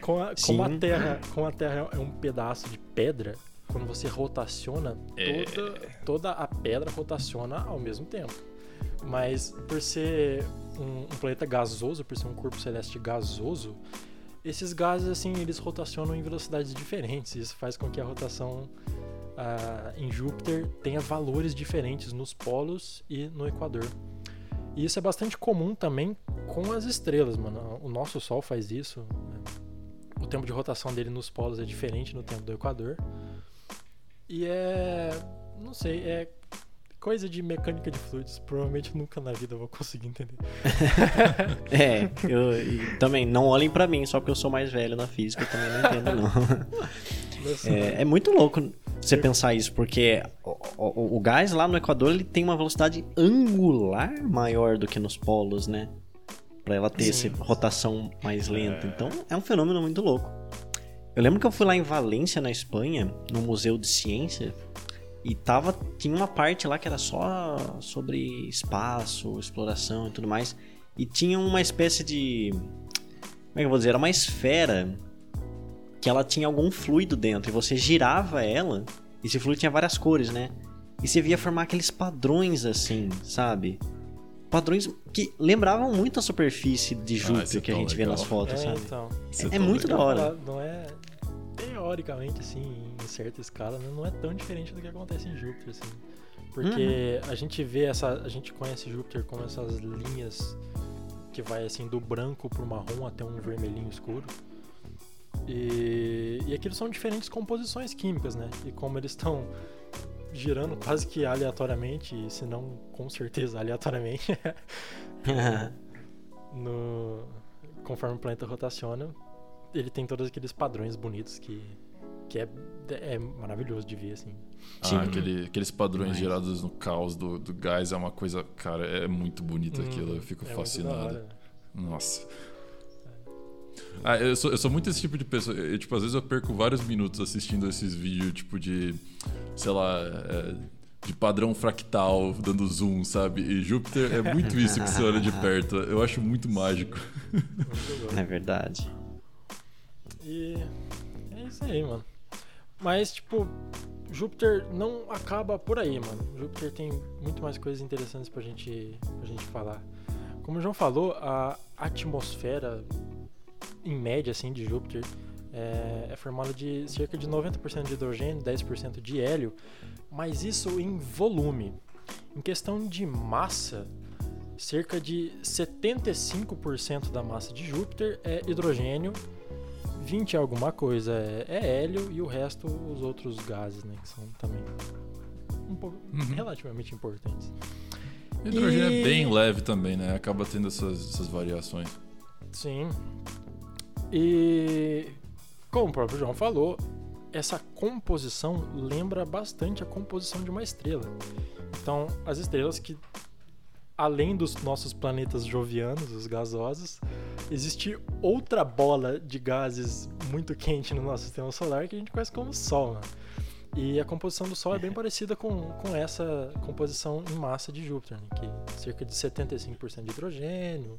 Speaker 1: Com, com a, como a. Terra, como a Terra é um pedaço de pedra, quando você rotaciona,
Speaker 2: É.
Speaker 1: toda, toda a pedra rotaciona ao mesmo tempo. Mas por ser um, um planeta gasoso, por ser um corpo celeste gasoso, esses gases assim eles rotacionam em velocidades diferentes. Isso faz com que a rotação ah, em Júpiter tenha valores diferentes nos polos e no Equador. E isso é bastante comum também com as estrelas, mano. O nosso Sol faz isso. né? O tempo de rotação dele nos polos é diferente no tempo do Equador. E é. Não sei, é coisa de mecânica de fluidos. Provavelmente nunca na vida eu vou conseguir entender.
Speaker 4: É, eu e também não olhem pra mim só porque eu sou mais velho na física, eu também não entendo não. É, é muito louco você pensar isso, porque o, o- o gás lá no Equador ele tem uma velocidade angular maior do que nos polos, né? Pra ela ter
Speaker 1: Sim.
Speaker 4: essa rotação mais lenta. Então é um fenômeno muito louco. Eu lembro que eu fui lá em Valência, na Espanha, no Museu de Ciência, e tava, tinha uma parte lá que era só sobre espaço, exploração e tudo mais. E tinha uma espécie de. Como é que eu vou dizer? Era uma esfera que ela tinha algum fluido dentro. E você girava ela, e esse fluido tinha várias cores, né? E você via formar aqueles padrões assim, sabe? Padrões que lembravam muito a superfície de
Speaker 2: isso
Speaker 4: Júpiter
Speaker 2: é
Speaker 4: que a gente vê
Speaker 2: legal.
Speaker 4: nas fotos,
Speaker 1: é,
Speaker 4: sabe?
Speaker 1: então.
Speaker 4: É
Speaker 2: tão
Speaker 4: muito
Speaker 2: legal.
Speaker 4: da hora.
Speaker 1: Não é. Teoricamente, assim, em certa escala, né, não é tão diferente do que acontece em Júpiter, assim. Porque
Speaker 4: Uhum.
Speaker 1: a gente vê essa. A gente conhece Júpiter como essas linhas que vai assim do branco pro marrom até um vermelhinho escuro. E, e aquilo são diferentes composições químicas, né? E como eles estão girando quase que aleatoriamente, e se não com certeza aleatoriamente, no, conforme o planeta rotaciona, ele tem todos aqueles padrões bonitos que, que é, é maravilhoso de ver, assim.
Speaker 4: Sim.
Speaker 2: Ah, aquele- aqueles padrões
Speaker 4: Demais.
Speaker 2: gerados no caos do, do gás é uma coisa, cara, é muito bonito
Speaker 1: Hum,
Speaker 2: aquilo, eu fico
Speaker 1: é
Speaker 2: fascinado. Nossa. Ah, eu sou, eu sou muito esse tipo de pessoa. Eu, tipo, às vezes eu perco vários minutos assistindo esses vídeos, tipo, de. Sei lá. é, de padrão fractal, dando zoom, sabe? E Júpiter é muito isso que você olha de perto. Eu acho muito mágico.
Speaker 1: Muito.
Speaker 4: É verdade.
Speaker 1: E é isso aí, mano. Mas, tipo, Júpiter não acaba por aí, mano. Júpiter tem muito mais coisas interessantes pra gente, pra gente falar. Como o João falou, a atmosfera, em média, assim, de Júpiter é, é formada de cerca de 90% de hidrogênio, 10% de hélio, mas isso em volume. Em questão de massa, cerca de 75% da massa de Júpiter é hidrogênio 20 alguma coisa é, é hélio e o resto os outros gases, né? Que são também um pouco,
Speaker 2: Uhum.
Speaker 1: relativamente importantes.
Speaker 2: Hidrogênio
Speaker 1: E-
Speaker 2: é bem leve também, né? Acaba tendo essas, essas variações.
Speaker 1: Sim. E como o próprio João falou, essa composição lembra bastante a composição de uma estrela. Então, as estrelas que além dos nossos planetas jovianos, os gasosos, existe outra bola de gases muito quente no nosso sistema solar que a gente conhece como Sol. Né? E a composição do Sol é bem parecida com, com essa composição em massa de Júpiter, né? que cerca de 75% de hidrogênio,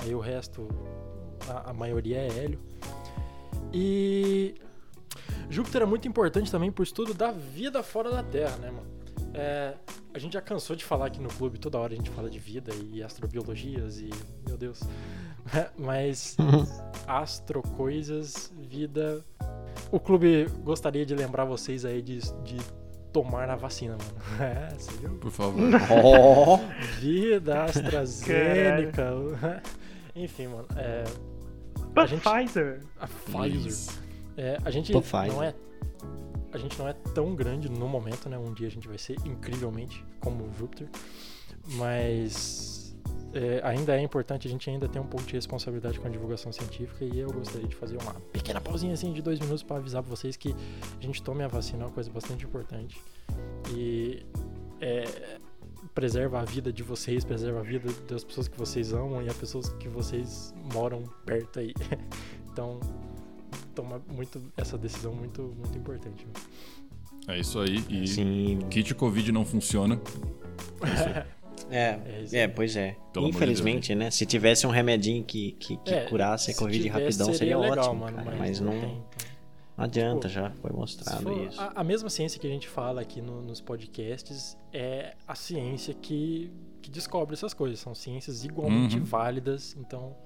Speaker 1: aí o resto, a, a maioria é hélio. E Júpiter é muito importante também pro estudo da vida fora da Terra, né, mano? É, a gente já cansou de falar aqui no clube, toda hora a gente fala de vida e astrobiologias e. Meu Deus. Mas astrocoisas, vida. O clube gostaria de lembrar vocês aí de, de tomar a vacina, mano. É, você viu?
Speaker 2: Por favor.
Speaker 4: Oh,
Speaker 1: Vida, AstraZeneca. Enfim, mano. É,
Speaker 3: But
Speaker 1: gente-
Speaker 3: Pfizer.
Speaker 1: a Pfizer. É, a gente
Speaker 4: Pô, Pfizer.
Speaker 1: não é a gente não é tão grande no momento, né? Um dia a gente vai ser incrivelmente como o Júpiter, mas é, ainda é importante a gente ainda ter um pouco de responsabilidade com a divulgação científica e eu gostaria de fazer uma pequena pausinha assim de dois minutos para avisar para vocês que a gente tome a vacina é uma coisa bastante importante e é, preserva a vida de vocês, preserva a vida das pessoas que vocês amam e as pessoas que vocês moram perto aí. então toma muito essa decisão muito muito importante. né?
Speaker 2: É isso aí. E
Speaker 4: Sim.
Speaker 2: kit Covid não funciona.
Speaker 4: É,
Speaker 1: É
Speaker 4: é,
Speaker 1: aí.
Speaker 4: pois é.
Speaker 2: Pelo amor de
Speaker 4: Infelizmente, né? Se tivesse um remedinho que, que, que
Speaker 1: É,
Speaker 4: curasse a Covid
Speaker 1: tivesse,
Speaker 4: rapidão, seria,
Speaker 1: legal,
Speaker 4: ótimo,
Speaker 1: mano,
Speaker 4: cara,
Speaker 1: mas,
Speaker 4: mas
Speaker 1: não
Speaker 4: não,
Speaker 1: tem.
Speaker 4: Não adianta,
Speaker 1: Pô,
Speaker 4: já foi mostrado
Speaker 1: for
Speaker 4: isso.
Speaker 1: a, a mesma ciência que a gente fala aqui no- nos podcasts é a ciência que, que descobre essas coisas. São ciências igualmente
Speaker 2: Uhum.
Speaker 1: válidas. Então,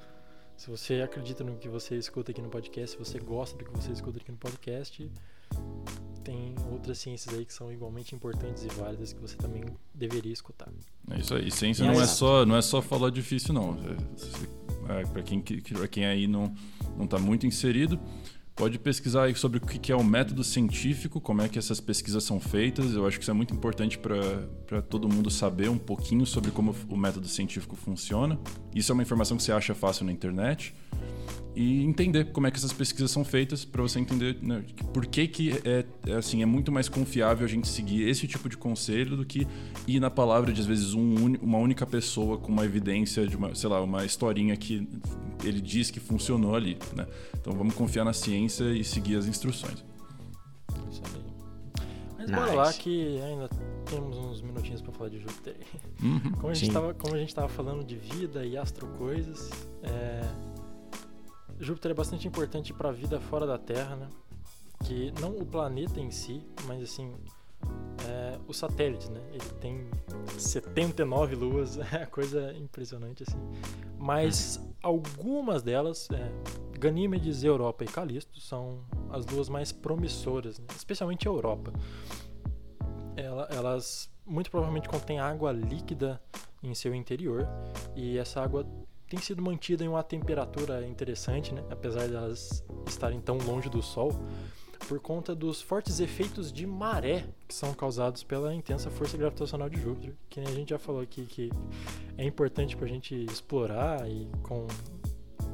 Speaker 1: se você acredita no que você escuta aqui no podcast, se você gosta do que você escuta aqui no podcast, tem outras ciências aí que são igualmente importantes e válidas que você também deveria escutar.
Speaker 2: É isso aí. Ciência não é, só, não é só falar difícil, não. É, é, para quem, pra quem aí não, não tá muito inserido, pode pesquisar aí sobre o que é o método científico, como é que essas pesquisas são feitas. Eu acho que isso é muito importante para todo mundo saber um pouquinho sobre como o método científico funciona. Isso é uma informação que você acha fácil na internet. E entender como é que essas pesquisas são feitas para você entender né, por que, que é, é, assim, é muito mais confiável a gente seguir esse tipo de conselho do que ir na palavra de às vezes um uma única pessoa com uma evidência de uma, sei lá, uma historinha que ele diz que funcionou ali, né? Então vamos confiar na ciência e seguir as instruções.
Speaker 1: Isso aí. Mas
Speaker 4: Nice.
Speaker 1: bora lá que ainda temos uns minutinhos pra falar de Júpiter.
Speaker 2: Uhum.
Speaker 1: Como a, gente tava, como a gente tava falando de vida e astro coisas, é, Júpiter é bastante importante para a vida fora da Terra, né? Que não o planeta em si, mas assim é, os satélites, né? Ele tem 79 luas, é coisa impressionante assim. Mas algumas delas, é, Ganímedes, Europa e Calisto, são as luas mais promissoras, né? especialmente a Europa. Ela- elas muito provavelmente contêm água líquida em seu interior e essa água tem sido mantida em uma temperatura interessante, né? apesar de elas estarem tão longe do Sol, por conta dos fortes efeitos de maré que são causados pela intensa força gravitacional de Júpiter, que a gente já falou aqui que é importante para a gente explorar e com,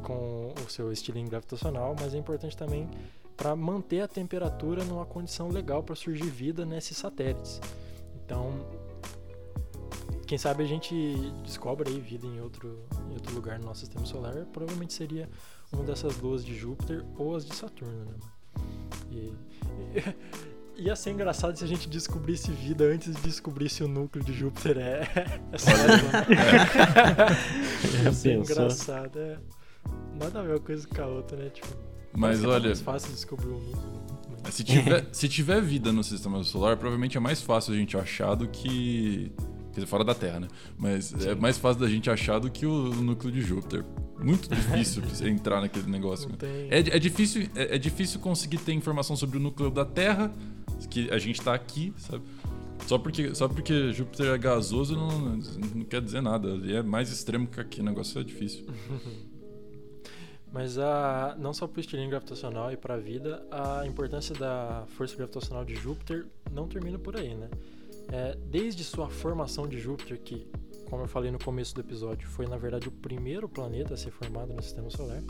Speaker 1: com o seu estilingue gravitacional, mas é importante também para manter a temperatura numa condição legal para surgir vida nesses satélites. Então, quem sabe a gente descobre aí vida em outro, em outro lugar no nosso sistema solar, provavelmente seria uma dessas luas de Júpiter ou as de Saturno, né? E, e ia ser engraçado se a gente descobrisse vida antes de descobrir se o núcleo de Júpiter é, é sólido.
Speaker 4: Já
Speaker 1: Ia ser engraçado, é. Nada a ver uma coisa com a outra, né? Tipo,
Speaker 2: Mas
Speaker 1: é
Speaker 2: olha,
Speaker 1: mais fácil descobrir o núcleo. né?
Speaker 2: se tiver, se tiver vida no sistema solar, provavelmente é mais fácil a gente achar do que. Quer dizer, fora da Terra, né? Mas é mais fácil da gente achar do que o núcleo de Júpiter. Muito difícil você entrar naquele negócio.
Speaker 1: Tem.
Speaker 2: É, é difícil, é, é difícil conseguir ter informação sobre o núcleo da Terra, que a gente tá aqui, sabe? Só porque, só porque Júpiter é gasoso não, não quer dizer nada. Ele é mais extremo que aqui. O negócio é difícil.
Speaker 1: Mas a, não só para o estilingue gravitacional e para a vida, a importância da força gravitacional de Júpiter não termina por aí, né? É, desde sua formação de Júpiter, que, como eu falei no começo do episódio, foi na verdade o primeiro planeta a ser formado no Sistema Solar.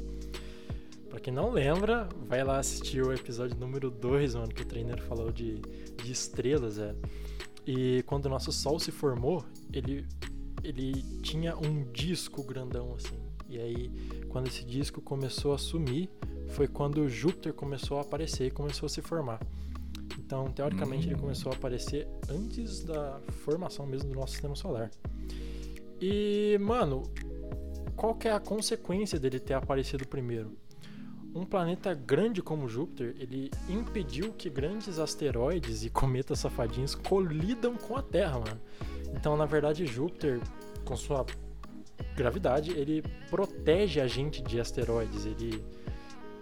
Speaker 1: Para quem não lembra, vai lá assistir o episódio número 2, mano, que o trainer falou de, de estrelas, é. E quando o nosso Sol se formou, ele, ele tinha um disco grandão assim. E aí, quando esse disco começou a sumir, foi quando Júpiter começou a aparecer e começou a se formar. Então, teoricamente, ele
Speaker 2: Hum.
Speaker 1: começou a aparecer antes da formação mesmo do nosso sistema solar. E, mano, qual que é a consequência dele ter aparecido primeiro? Um planeta grande como Júpiter, ele impediu que grandes asteroides e cometas safadinhos colidam com a Terra, mano. Então, na verdade, Júpiter, com sua gravidade, ele protege a gente de asteroides, ele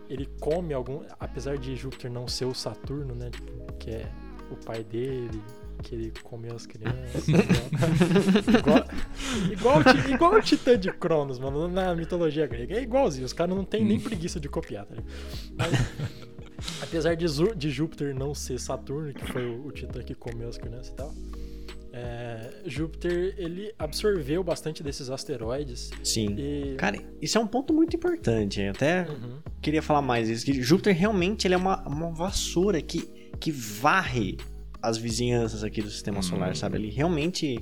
Speaker 1: ele come algum, apesar de Júpiter não ser o Saturno, né, tipo, que é o pai dele, que ele comeu as crianças, igual, igual, igual, igual o Titã de Cronos, mano, na mitologia grega, é igualzinho, os caras não tem nem preguiça de copiar, tá ligado? Mas, apesar de, de Júpiter não ser Saturno, que foi o, o Titã que comeu as crianças e tal, Júpiter ele absorveu bastante desses asteroides
Speaker 4: Sim.
Speaker 1: e
Speaker 4: Cara, isso é um ponto muito importante. Eu até
Speaker 1: Uhum.
Speaker 4: queria falar mais disso. Que Júpiter realmente ele é uma, uma vassoura que, que varre as vizinhanças aqui do sistema solar, sabe? Ele realmente.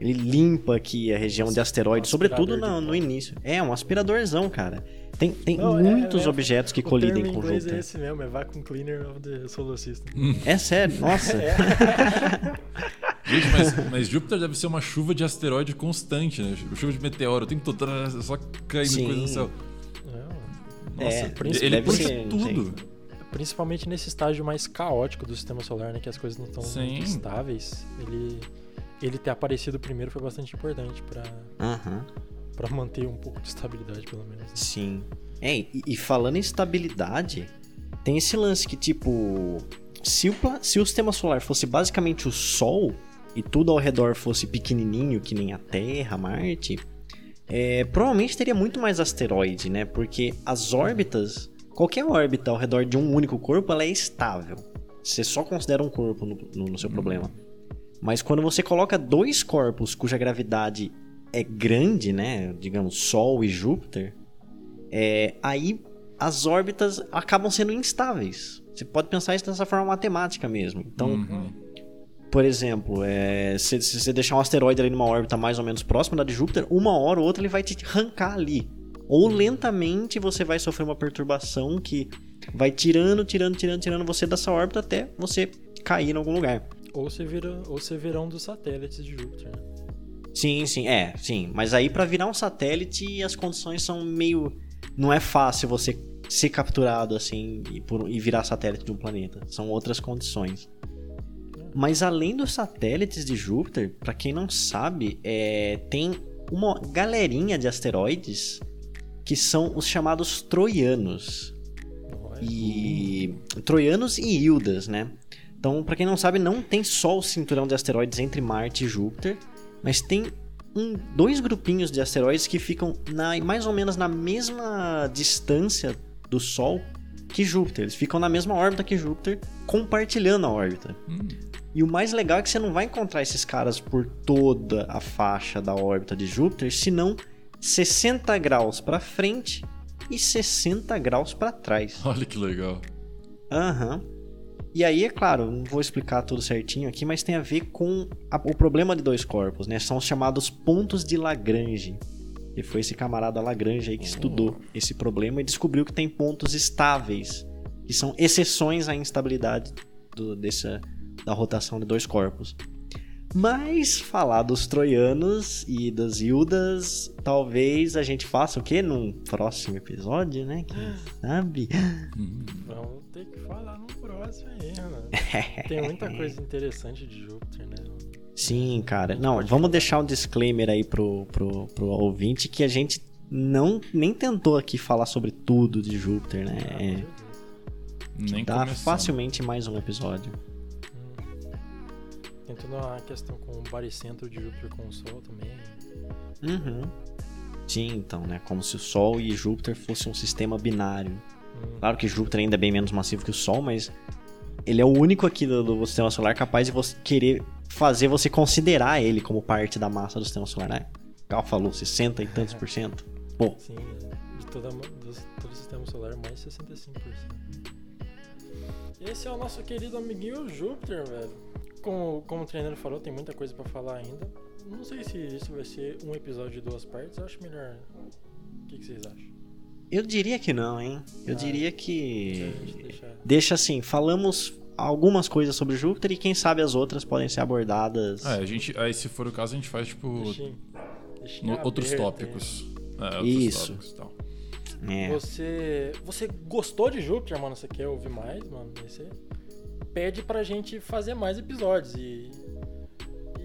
Speaker 4: Ele limpa aqui a região de asteroides,
Speaker 1: Um
Speaker 4: sobretudo no, no início. É, um aspiradorzão, cara. Tem, tem
Speaker 1: Não, é-
Speaker 4: muitos
Speaker 1: é-
Speaker 4: objetos que
Speaker 1: o
Speaker 4: colidem com
Speaker 1: em inglês
Speaker 4: Júpiter.
Speaker 1: é esse mesmo, é Vacuum Cleaner of the Solar System.
Speaker 4: É sério, nossa.
Speaker 2: Gente, mas, mas Júpiter deve ser uma chuva de asteroide constante, né? Chuva de meteoro, o tempo todo só caindo
Speaker 4: Sim.
Speaker 2: coisa no céu.
Speaker 1: É,
Speaker 2: Nossa,
Speaker 4: É,
Speaker 2: ele
Speaker 4: deve
Speaker 2: puxa
Speaker 4: ser,
Speaker 2: tudo.
Speaker 1: principalmente nesse estágio mais caótico do sistema solar, né? Que as coisas não estão
Speaker 2: Sim.
Speaker 1: muito estáveis. Ele, ele ter aparecido primeiro foi bastante importante pra,
Speaker 4: Aham.
Speaker 1: pra manter um pouco de estabilidade, pelo menos.
Speaker 4: Sim. É, e, e falando em estabilidade, tem esse lance que, tipo, se o, se o sistema solar fosse basicamente o Sol e tudo ao redor fosse pequenininho, que nem a Terra, Marte, é, provavelmente teria muito mais asteroide, né? Porque as órbitas, qualquer órbita ao redor de um único corpo, ela é estável. Você só considera um corpo no, no- no seu problema. Mas quando você coloca dois corpos cuja gravidade é grande, né? Digamos, Sol e Júpiter, é, aí as órbitas acabam sendo instáveis. Você pode pensar isso dessa forma matemática mesmo. Então,
Speaker 2: Uhum.
Speaker 4: Por exemplo, é, se, se você deixar um asteroide ali numa órbita mais ou menos próxima da de Júpiter, uma hora ou outra ele vai te arrancar ali. Ou lentamente você vai sofrer uma perturbação que vai tirando, tirando, tirando, tirando você dessa órbita até você cair em algum lugar.
Speaker 1: Ou você vira, ou você vira um dos satélites de Júpiter, né?
Speaker 4: Sim, sim, é, sim. Mas aí pra virar um satélite as condições são meio. Não é fácil você ser capturado assim e, por- e virar satélite de um planeta. São outras condições. Mas além dos satélites de Júpiter, pra quem não sabe, é, tem uma galerinha de asteroides que são os chamados troianos. E troianos e Hildas, né? Então, pra quem não sabe, não tem só o cinturão de asteroides entre Marte e Júpiter, mas tem um, dois grupinhos de asteroides que ficam na, mais ou menos na mesma distância do Sol que Júpiter. Eles ficam na mesma órbita que Júpiter, compartilhando a órbita.
Speaker 2: Hum.
Speaker 4: E o mais legal é que você não vai encontrar esses caras por toda a faixa da órbita de Júpiter, senão 60 graus para frente e 60 graus para trás.
Speaker 2: Olha que legal.
Speaker 4: Aham. E aí, é claro, não vou explicar tudo certinho aqui, mas tem a ver com a- o problema de dois corpos, né? São os chamados pontos de Lagrange. E foi esse camarada Lagrange aí que estudou esse problema e descobriu que tem pontos estáveis, que são exceções à instabilidade do- dessa, da rotação de dois corpos. Mas falar dos troianos e das Hildas, talvez a gente faça o quê? Num próximo episódio, né? Quem sabe?
Speaker 2: Uhum.
Speaker 1: Vamos ter que falar no próximo aí, mano. Tem muita coisa interessante de Júpiter, né?
Speaker 4: Sim, cara. Não, vamos deixar um disclaimer aí pro, pro, pro ouvinte que a gente não nem tentou aqui falar sobre tudo de Júpiter, né? É, dá
Speaker 2: começando.
Speaker 4: facilmente mais um episódio.
Speaker 1: Tem toda uma questão com o baricentro de Júpiter com o Sol também.
Speaker 4: Uhum. Sim, então, né? Como se o Sol e Júpiter fossem um sistema binário.
Speaker 1: Hum.
Speaker 4: Claro que Júpiter ainda é bem menos massivo que o Sol, mas ele é o único aqui do, do sistema solar capaz de você querer fazer você considerar ele como parte da massa do sistema solar, né? Gal falou 60 e tantos por cento. Pô,
Speaker 1: Sim, de toda, do, todo o sistema solar, mais 65%. Esse é o nosso querido amiguinho Júpiter, velho. Como, como o treinador falou, tem muita coisa pra falar ainda. Não sei se isso vai ser um episódio de duas partes, eu acho melhor. O que, que vocês acham?
Speaker 4: eu diria que não, hein? Eu
Speaker 1: Ah,
Speaker 4: diria que. Deixa assim, falamos algumas coisas sobre Júpiter e quem sabe as outras podem ser abordadas.
Speaker 2: É, a gente, aí se for o caso, a gente faz, tipo,
Speaker 1: Deixinho, deixinho
Speaker 2: no- outros tópicos. É, outros
Speaker 4: Isso.
Speaker 2: tópicos e tal.
Speaker 4: É.
Speaker 1: Você, você gostou de Júpiter, mano? Você quer ouvir mais, mano? Aí você pede pra gente fazer mais episódios. E,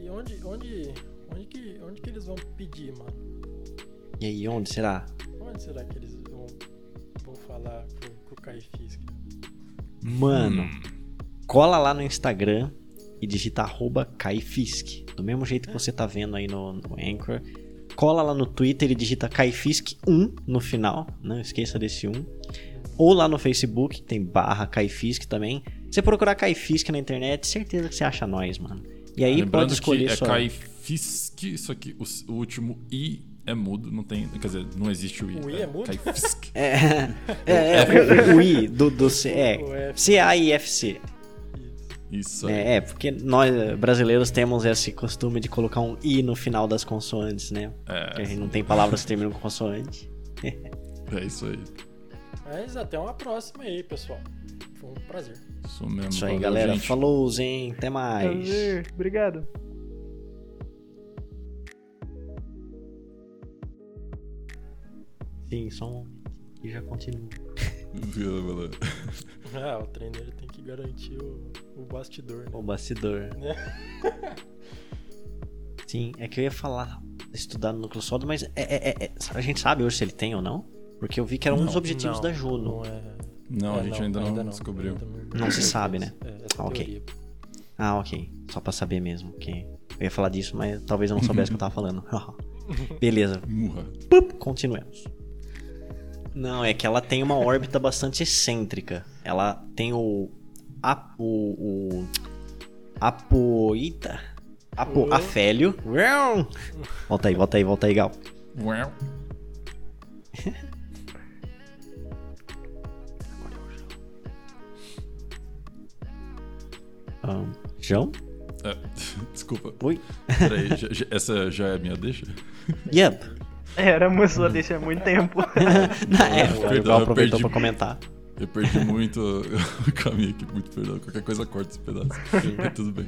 Speaker 1: e onde, onde, onde, que, onde que eles vão pedir, mano?
Speaker 4: E aí, onde será?
Speaker 1: Onde será que eles vão, vão falar pro, pro Kai Fisk?
Speaker 4: Mano,
Speaker 2: Hum.
Speaker 4: cola lá no Instagram e digita arroba Kaifisk. Do mesmo jeito que você tá vendo aí no, no Anchor. Cola lá no Twitter e digita Kaifisk1 no final. Não esqueça desse 1. Ou lá no Facebook, tem barra Kaifisk também. Você procurar Kaifisk na internet, certeza que você acha nós, mano. E aí
Speaker 2: Lembrando
Speaker 4: pode escolher
Speaker 2: que é
Speaker 4: sua...
Speaker 2: Kaifisk, só que o, o último I é mudo, não tem. Quer dizer, não existe o I.
Speaker 1: O I é mudo?
Speaker 2: Kaifisk.
Speaker 4: É, é, é, o, o I do, do C. É,
Speaker 1: F.
Speaker 4: C-A-I-F-C.
Speaker 1: Isso.
Speaker 2: Isso aí.
Speaker 4: É, é, porque nós eh, brasileiros temos esse costume de colocar um i no final das consoantes, né? Porque a
Speaker 2: É,
Speaker 4: gente não tem palavras que terminam com consoante.
Speaker 2: é isso aí.
Speaker 1: Mas até uma próxima aí, pessoal. Foi um prazer.
Speaker 2: Isso mesmo.
Speaker 4: Isso aí,
Speaker 2: valeu,
Speaker 4: galera.
Speaker 2: gente.
Speaker 4: Falou, hein? Até mais.
Speaker 3: Prazer. Obrigado.
Speaker 4: Sim, só um momento. E já continua.
Speaker 2: Valeu.
Speaker 1: Ah, o trainer tem que garantir o, o bastidor, né?
Speaker 4: O bastidor.
Speaker 1: Né?
Speaker 4: Sim, é que eu ia falar estudar no núcleo sólido, mas é, é- é- é- a gente sabe hoje se ele tem ou não? Porque eu vi que era um dos
Speaker 2: Não,
Speaker 4: objetivos
Speaker 1: Não,
Speaker 4: da Juno.
Speaker 1: Não, é...
Speaker 2: Não,
Speaker 1: é,
Speaker 2: a gente ainda, não descobriu.
Speaker 1: Ainda
Speaker 4: Não se sabe, né?
Speaker 1: É, essa
Speaker 4: Ah, ok.
Speaker 1: teoria.
Speaker 4: Ah, ok. Só pra saber mesmo. Que eu ia falar disso, mas talvez eu não soubesse o que eu tava falando. Beleza. Pup, continuemos. Não, é que ela tem uma órbita bastante excêntrica. Ela tem o. A, o. apoita. Apo,
Speaker 1: O-
Speaker 4: afélio. Volta aí, volta aí, volta aí, Gal. Ahn, João?
Speaker 2: É, desculpa.
Speaker 4: Oi?
Speaker 2: Peraí, já- já- essa já é a minha deixa?
Speaker 4: Yep.
Speaker 3: Era uma sua deixa há muito tempo.
Speaker 4: Não, é, o
Speaker 2: Perdão, eu
Speaker 4: aproveitou
Speaker 2: perdi.
Speaker 4: pra comentar.
Speaker 2: Eu perdi muito o caminho aqui, muito perdão. Qualquer coisa corta esse pedaço. Mas tudo bem.